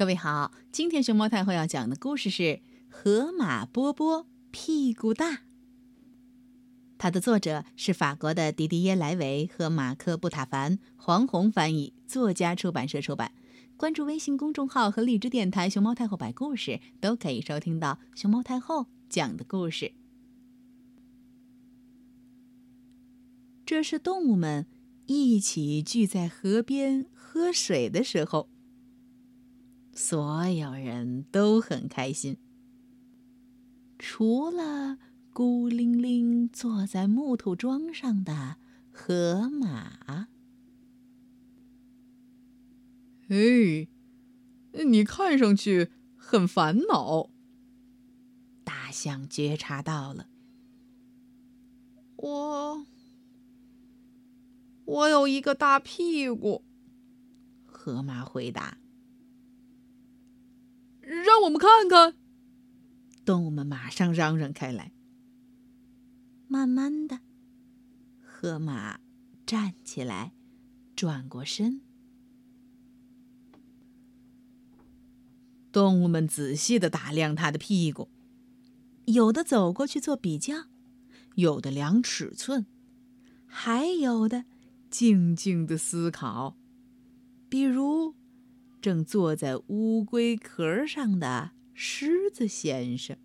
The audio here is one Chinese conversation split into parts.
各位好，今天熊猫太后要讲的故事是《河马波波屁股大》。它的作者是法国的迪迪耶·莱维和马克·布塔凡，黄宏翻译，作家出版社出版。关注微信公众号和荔枝电台“熊猫太后摆故事”，都可以收听到熊猫太后讲的故事。这是动物们一起聚在河边喝水的时候。所有人都很开心，除了孤零零坐在木头桩上的河马。哎，你看上去很烦恼。大象觉察到了。我，我有一个大屁股。河马回答。让我们看看！动物们马上嚷嚷开来。慢慢的，河马站起来，转过身。动物们仔细的打量它的屁股，有的走过去做比较，有的量尺寸，还有的静静的思考，比如。正坐在乌龟壳上的狮子先生，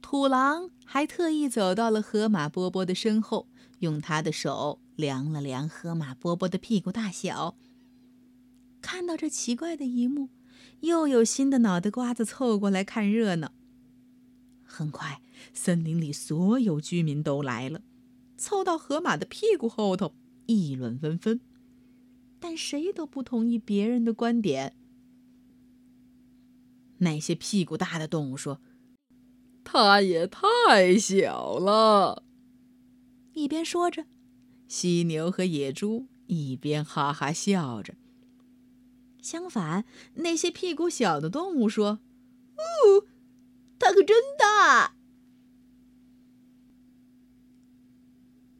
土狼还特意走到了河马波波的身后，用他的手量了量河马波波的屁股大小。看到这奇怪的一幕，又有新的脑袋瓜子凑过来看热闹。很快，森林里所有居民都来了，凑到河马的屁股后头，议论纷纷。但谁都不同意别人的观点。那些屁股大的动物说：“它也太小了。”一边说着，犀牛和野猪一边哈哈笑着。相反，那些屁股小的动物说：“哦，它可真大。”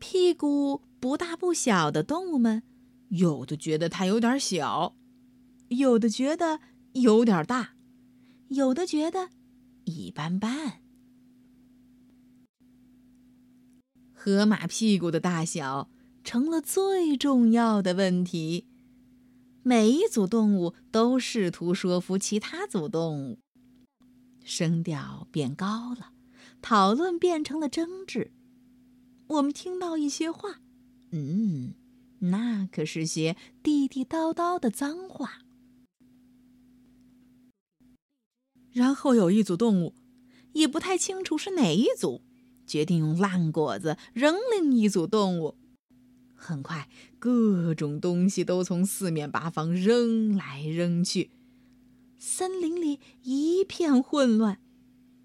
屁股不大不小的动物们。有的觉得它有点小，有的觉得有点大，有的觉得一般般。河马屁股的大小成了最重要的问题。每一组动物都试图说服其他组动物，声调变高了，讨论变成了争执。我们听到一些话，嗯。那可是些地地道道的脏话。然后有一组动物，也不太清楚是哪一组，决定用烂果子扔另一组动物。很快，各种东西都从四面八方扔来扔去，森林里一片混乱，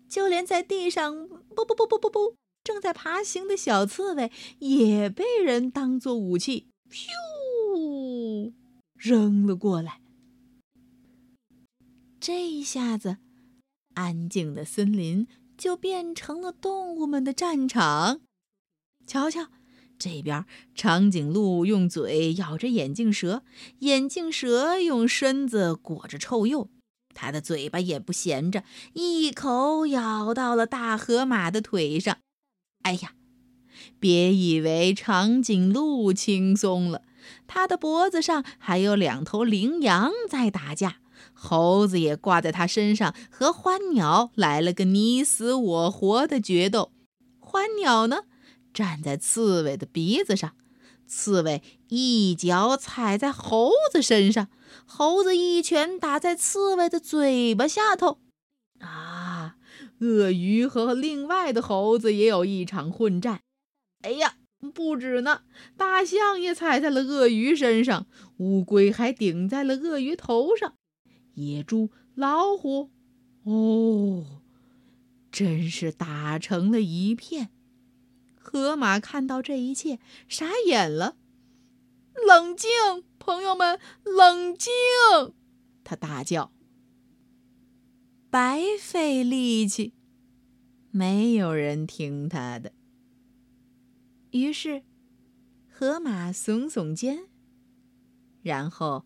就连在地上不不不不不不正在爬行的小刺猬，也被人当作武器。咻，扔了过来。这一下子，安静的森林就变成了动物们的战场。瞧瞧，这边长颈鹿用嘴咬着眼镜蛇，眼镜蛇用身子裹着臭鼬，它的嘴巴也不闲着，一口咬到了大河马的腿上。哎呀！别以为长颈鹿轻松了，它的脖子上还有两头羚羊在打架，猴子也挂在它身上，和欢鸟来了个你死我活的决斗。欢鸟呢，站在刺猬的鼻子上，刺猬一脚踩在猴子身上，猴子一拳打在刺猬的嘴巴下头。啊，鳄鱼和另外的猴子也有一场混战。哎呀，不止呢！大象也踩在了鳄鱼身上，乌龟还顶在了鳄鱼头上，野猪、老虎，哦，真是打成了一片。河马看到这一切，傻眼了。冷静，朋友们，冷静！他大叫。白费力气，没有人听他的。于是，河马耸耸肩，然后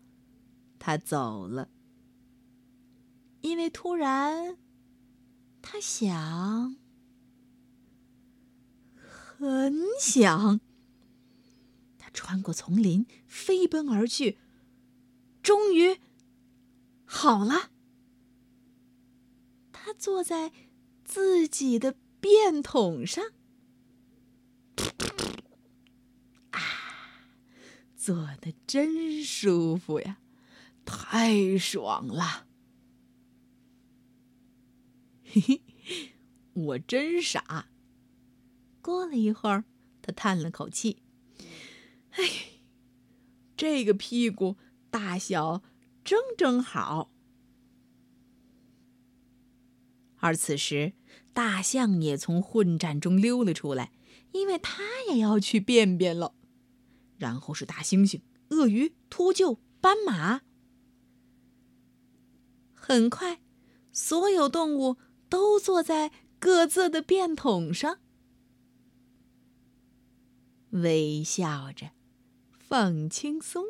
他走了，因为突然，他想，很想。他穿过丛林，飞奔而去，终于好了。他坐在自己的便桶上。坐的真舒服呀，太爽了！嘿嘿，我真傻。过了一会儿，他叹了口气：“哎，这个屁股大小正正好。”而此时，大象也从混战中溜了出来，因为他也要去便便了。然后是大猩猩、鳄鱼、秃鹫、斑马。很快，所有动物都坐在各自的便桶上，微笑着，放轻松。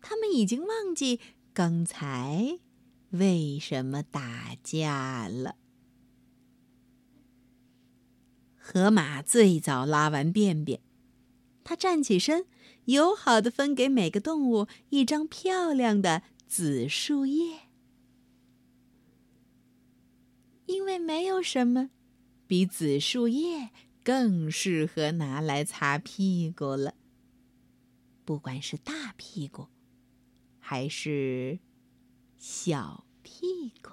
他们已经忘记刚才为什么打架了。河马最早拉完便便。他站起身，友好的分给每个动物一张漂亮的紫树叶，因为没有什么比紫树叶更适合拿来擦屁股了。不管是大屁股，还是小屁股。